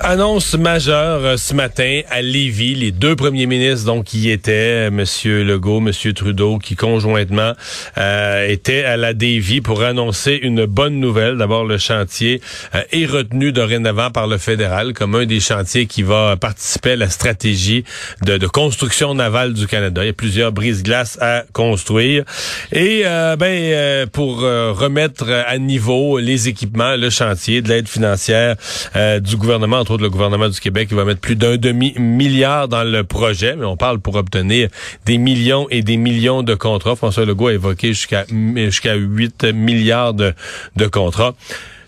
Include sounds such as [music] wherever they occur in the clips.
Annonce majeure euh, ce matin à Lévis, les deux premiers ministres donc qui étaient, euh, Monsieur Legault, Monsieur Trudeau, qui conjointement euh, étaient à la Davie pour annoncer une bonne nouvelle. D'abord, le chantier euh, est retenu dorénavant par le fédéral comme un des chantiers qui va participer à la stratégie de, construction navale du Canada. Il y a plusieurs brises-glaces à construire et ben pour remettre à niveau les équipements, le chantier, de l'aide financière du gouvernement entre le gouvernement du Québec qui va mettre plus d'un demi-milliard dans le projet, mais on parle pour obtenir des millions et des millions de contrats. François Legault a évoqué jusqu'à jusqu'à 8 milliards de, de contrats.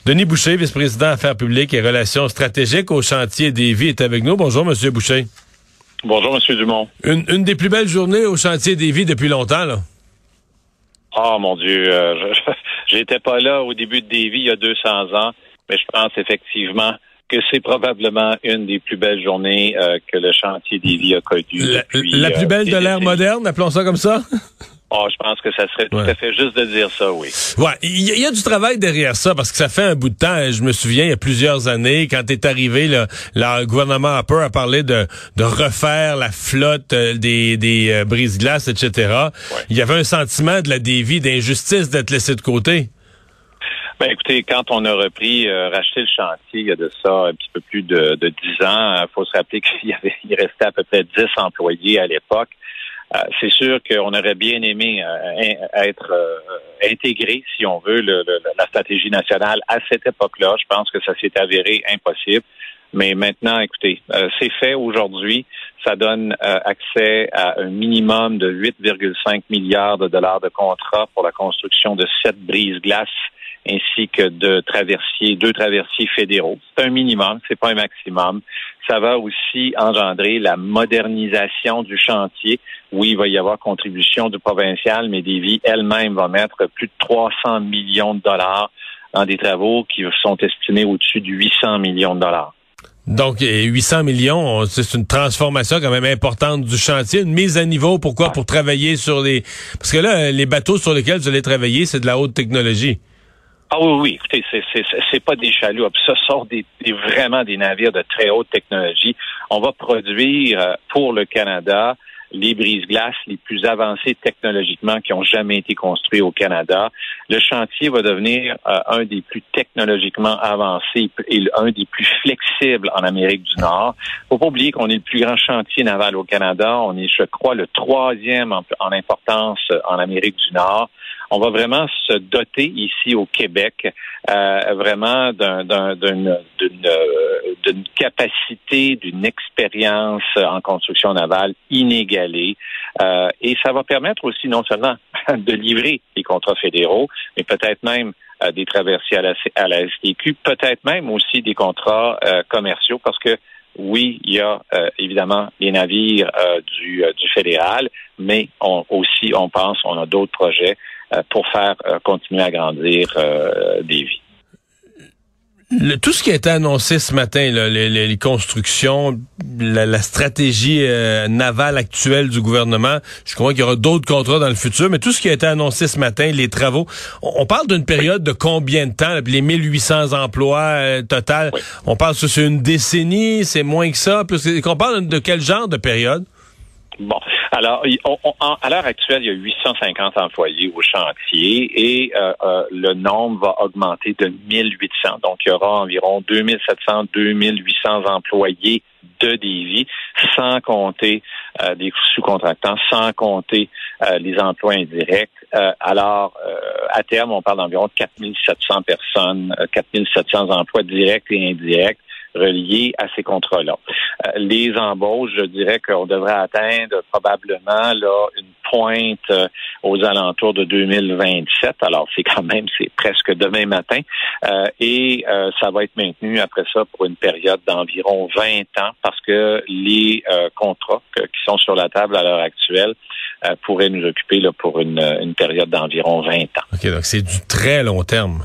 Denis Boucher, vice-président Affaires publiques et relations stratégiques au chantier des vies, est avec nous. Bonjour, Monsieur Boucher. Bonjour, Monsieur Dumont. Une, une des plus belles journées au chantier des vies depuis longtemps, là. Oh mon Dieu, euh, [laughs] j'étais pas là au début de Davy il y a 200 ans, mais je pense effectivement que c'est probablement une des plus belles journées euh, que le chantier des a connues. La, la plus belle de l'ère moderne, appelons ça comme ça? Oh, [laughs] je pense que ça serait tout à fait juste de dire ça, oui. Ouais, il y, a du travail derrière ça parce que ça fait un bout de temps. Je me souviens, il y a plusieurs années, quand est arrivé, le, le gouvernement Harper a parlé de, de refaire la flotte euh, des, des euh, brise-glaces, etc. Il y avait un sentiment de la dévie, d'injustice d'être laissé de côté. Ben écoutez, quand on a repris, euh, racheté le chantier, il y a de ça un petit peu plus de, de 10 ans, il faut se rappeler [laughs] qu'il y avait, il restait à peu près 10 employés à l'époque. Euh, c'est sûr qu'on aurait bien aimé euh, être intégré, si on veut, le, la stratégie nationale à cette époque-là. Je pense que ça s'est avéré impossible. Mais maintenant, écoutez, c'est fait aujourd'hui. Ça donne accès à un minimum de 8,5 milliards de dollars de contrats pour la construction de sept brises-glaces ainsi que de traversiers, deux traversiers fédéraux. C'est un minimum, c'est pas un maximum. Ça va aussi engendrer la modernisation du chantier. Oui, il va y avoir contribution du provincial, mais Davy elle-même va mettre plus de 300 millions de dollars dans des travaux qui sont estimés au-dessus de 800 millions de dollars. Donc, 800 millions, c'est une transformation quand même importante du chantier, une mise à niveau. Pourquoi? Pour travailler sur les... Parce que là, les bateaux sur lesquels vous allez travailler, c'est de la haute technologie. Ah oui, oui, écoutez, c'est, pas des chaloupes, ce sont des, vraiment des navires de très haute technologie. On va produire euh, pour le Canada les brise-glaces les plus avancées technologiquement qui ont jamais été construits au Canada. Le chantier va devenir euh, un des plus technologiquement avancés et un des plus flexibles en Amérique du Nord. Faut pas oublier qu'on est le plus grand chantier naval au Canada. On est, je crois, le troisième en, en importance en Amérique du Nord on va vraiment se doter ici au Québec euh, vraiment d'une capacité, d'une expérience en construction navale inégalée. Euh, et ça va permettre aussi non seulement [laughs] de livrer les contrats fédéraux, mais peut-être même euh, des traversiers à la, à la STQ, peut-être même aussi des contrats commerciaux, parce que oui, il y a évidemment les navires du, du fédéral, mais on, aussi, on pense, on a d'autres projets euh, pour faire euh, continuer à grandir euh, des vies. tout ce qui a été annoncé ce matin, les, constructions, la, stratégie navale actuelle du gouvernement, je crois qu'il y aura d'autres contrats dans le futur, mais tout ce qui a été annoncé ce matin, les travaux, on, parle d'une période de combien de temps? les 1800 emplois total, on parle sur une décennie, c'est moins que ça? On parle de quel genre de période? Bon, alors, à l'heure actuelle, il y a 850 employés au chantier et euh, euh, le nombre va augmenter de 1800. Donc, il y aura environ 2700, 2800 employés de Davy, sans compter euh, des sous-contractants, sans compter les emplois indirects. alors, à terme, on parle d'environ 4700 personnes, 4700 emplois directs et indirects reliés à ces contrats-là. Euh, les embauches, je dirais qu'on devrait atteindre probablement là une pointe euh, aux alentours de 2027. Alors c'est quand même c'est presque demain matin euh, et ça va être maintenu après ça pour une période d'environ 20 ans parce que les contrats qui sont sur la table à l'heure actuelle pourraient nous occuper là, pour une, une période d'environ 20 ans. OK, donc c'est du très long terme.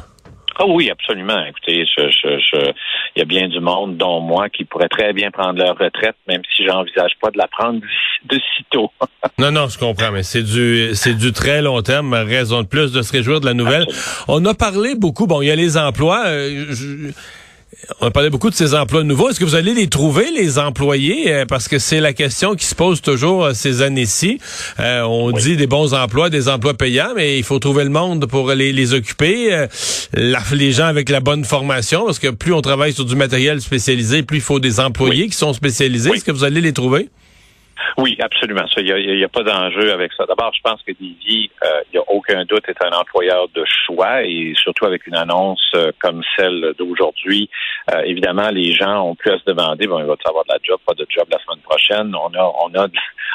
Ah oui, absolument. Écoutez, il y a bien du monde, dont moi, qui pourrait très bien prendre leur retraite, même si j'envisage pas de la prendre de sitôt. [laughs] non, non, je comprends, mais c'est du c'est du très long terme. Raison de plus de se réjouir de la nouvelle. On a parlé beaucoup. Bon, il y a les emplois. Euh, on a parlé beaucoup de ces emplois nouveaux. Est-ce que vous allez les trouver, les employés? Euh, parce que c'est la question qui se pose toujours euh, ces années-ci. Euh, on dit des bons emplois, des emplois payants, mais il faut trouver le monde pour les, les occuper. les gens avec la bonne formation, parce que plus on travaille sur du matériel spécialisé, plus il faut des employés qui sont spécialisés. Est-ce que vous allez les trouver? Oui, absolument. Il n'y a, pas d'enjeu avec ça. D'abord, je pense que Divi, euh, il n'y a aucun doute, est un employeur de choix et surtout avec une annonce euh, comme celle d'aujourd'hui, euh, évidemment, les gens ont plus à se demander, bon, il va avoir de la job, pas de job la semaine prochaine? On a, on a,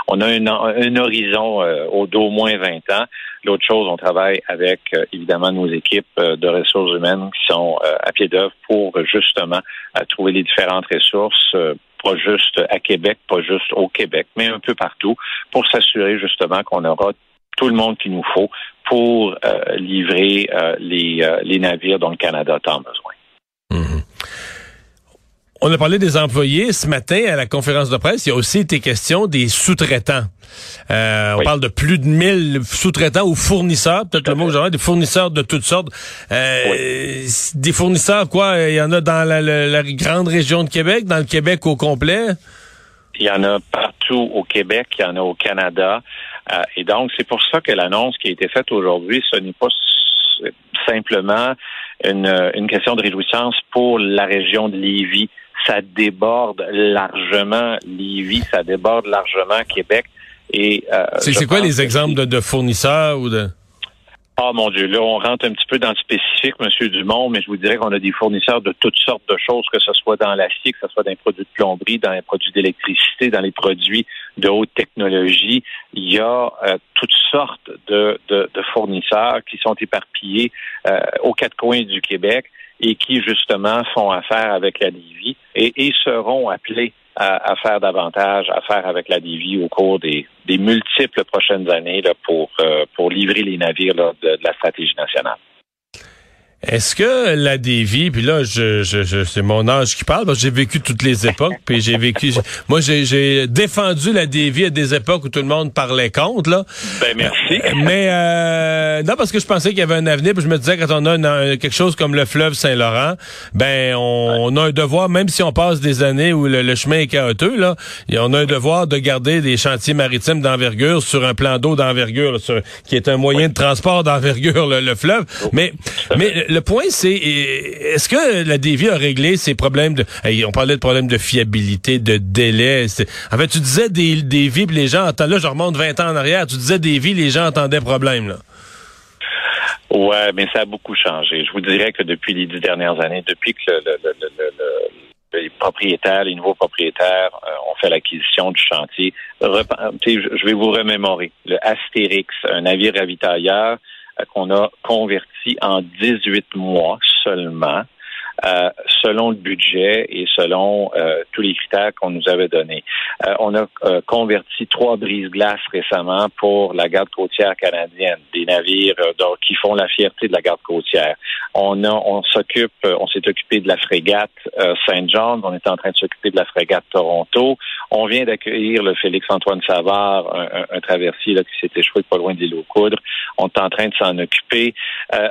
on a un, horizon au d'au moins 20 ans. L'autre chose, on travaille avec évidemment nos équipes de ressources humaines qui sont à pied d'œuvre pour justement trouver les différentes ressources pas juste à Québec, pas juste au Québec, mais un peu partout, pour s'assurer justement qu'on aura tout le monde qu'il nous faut pour euh, livrer euh, les, euh, les, navires dont le Canada a tant besoin. On a parlé des employés ce matin à la conférence de presse. Il y a aussi été question des sous-traitants. Euh, on parle de plus de 1000 sous-traitants ou fournisseurs, peut-être le mot genre, des fournisseurs de toutes sortes. Euh, des fournisseurs, quoi, il y en a dans la, grande région de Québec, dans le Québec au complet? Il y en a partout au Québec, il y en a au Canada. Euh, et donc, c'est pour ça que l'annonce qui a été faite aujourd'hui, ce n'est pas simplement une, une question de réjouissance pour la région de Lévis ça déborde largement Lévis, ça déborde largement Québec. Et euh, c'est quoi les exemples de, fournisseurs ou de ah mon Dieu, là, on rentre un petit peu dans le spécifique, Monsieur Dumont, mais je vous dirais qu'on a des fournisseurs de toutes sortes de choses, que ce soit dans l'acier, que ce soit dans les produits de plomberie, dans les produits d'électricité, dans les produits de haute technologie. Il y a euh, toutes sortes de, de, fournisseurs qui sont éparpillés euh, aux quatre coins du Québec et qui justement font affaire avec la Livie et, seront appelés à, faire davantage affaire avec la Livie au cours des, multiples prochaines années pour, euh, pour livrer les navires de la stratégie nationale. Est-ce que la dévie, puis là, je, je, c'est mon âge qui parle, parce que j'ai vécu toutes les époques, puis j'ai vécu, moi, j'ai défendu la dévie à des époques où tout le monde parlait contre, là. Ben, merci. Euh, mais, euh, non, parce que je pensais qu'il y avait un avenir, puis je me disais, quand on a quelque chose comme le fleuve Saint-Laurent, ben, on, a un devoir, même si on passe des années où le, chemin est chaotique, là, on a un devoir de garder des chantiers maritimes d'envergure sur un plan d'eau d'envergure, qui est un moyen de transport d'envergure, le, fleuve. Oh. Mais, mais, le point, c'est est-ce que la DV a réglé ses problèmes de. on parlait de problèmes de fiabilité, de délai. En fait, tu disais des, des vies, les gens entendent. Là, je remonte 20 ans en arrière. Tu disais des vies, les gens entendaient problème, là. Ouais, mais ça a beaucoup changé. Je vous dirais que depuis les dix dernières années, depuis que les propriétaires, les nouveaux propriétaires euh, ont fait l'acquisition du chantier. je vais vous remémorer. Le Astérix, un navire ravitailleur, qu'on a converti en 18 mois seulement. Euh, selon le budget et selon euh, tous les critères qu'on nous avait donnés. Euh, on a converti trois brises-glaces récemment pour la garde côtière canadienne, des navires qui font la fierté de la garde côtière. On a, on s'occupe, on s'est occupé de la frégate Saint John, on est en train de s'occuper de la frégate Toronto. On vient d'accueillir le Félix-Antoine Savard, un, un, traversier là, qui s'est échoué pas loin de l'île aux Coudres. On est en train de s'en occuper.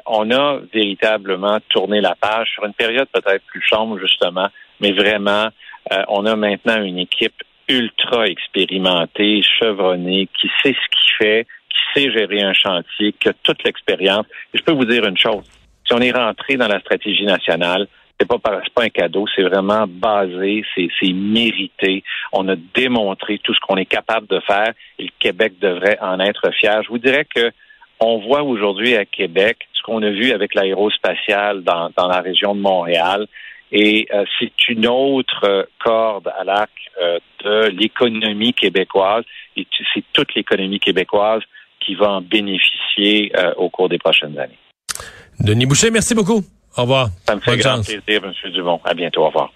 on a véritablement tourné la page sur une période peut-être plus sombre, justement, mais vraiment, euh, on a maintenant une équipe ultra expérimentée, chevronnée, qui sait ce qu'il fait, qui sait gérer un chantier, qui a toute l'expérience. Je peux vous dire une chose. Si on est rentré dans la stratégie nationale, c'est pas, pas un cadeau, c'est vraiment basé, c'est, mérité. On a démontré tout ce qu'on est capable de faire et le Québec devrait en être fier. Je vous dirais que on voit aujourd'hui à Québec qu'on a vu avec l'aérospatiale dans, dans la région de Montréal. Et euh, c'est une autre euh, corde à l'arc euh, de l'économie québécoise. Et c'est toute l'économie québécoise qui va en bénéficier au cours des prochaines années. Denis Boucher, merci beaucoup. Au revoir. Ça me fait grand plaisir, M. Dumont. À bientôt. Au revoir.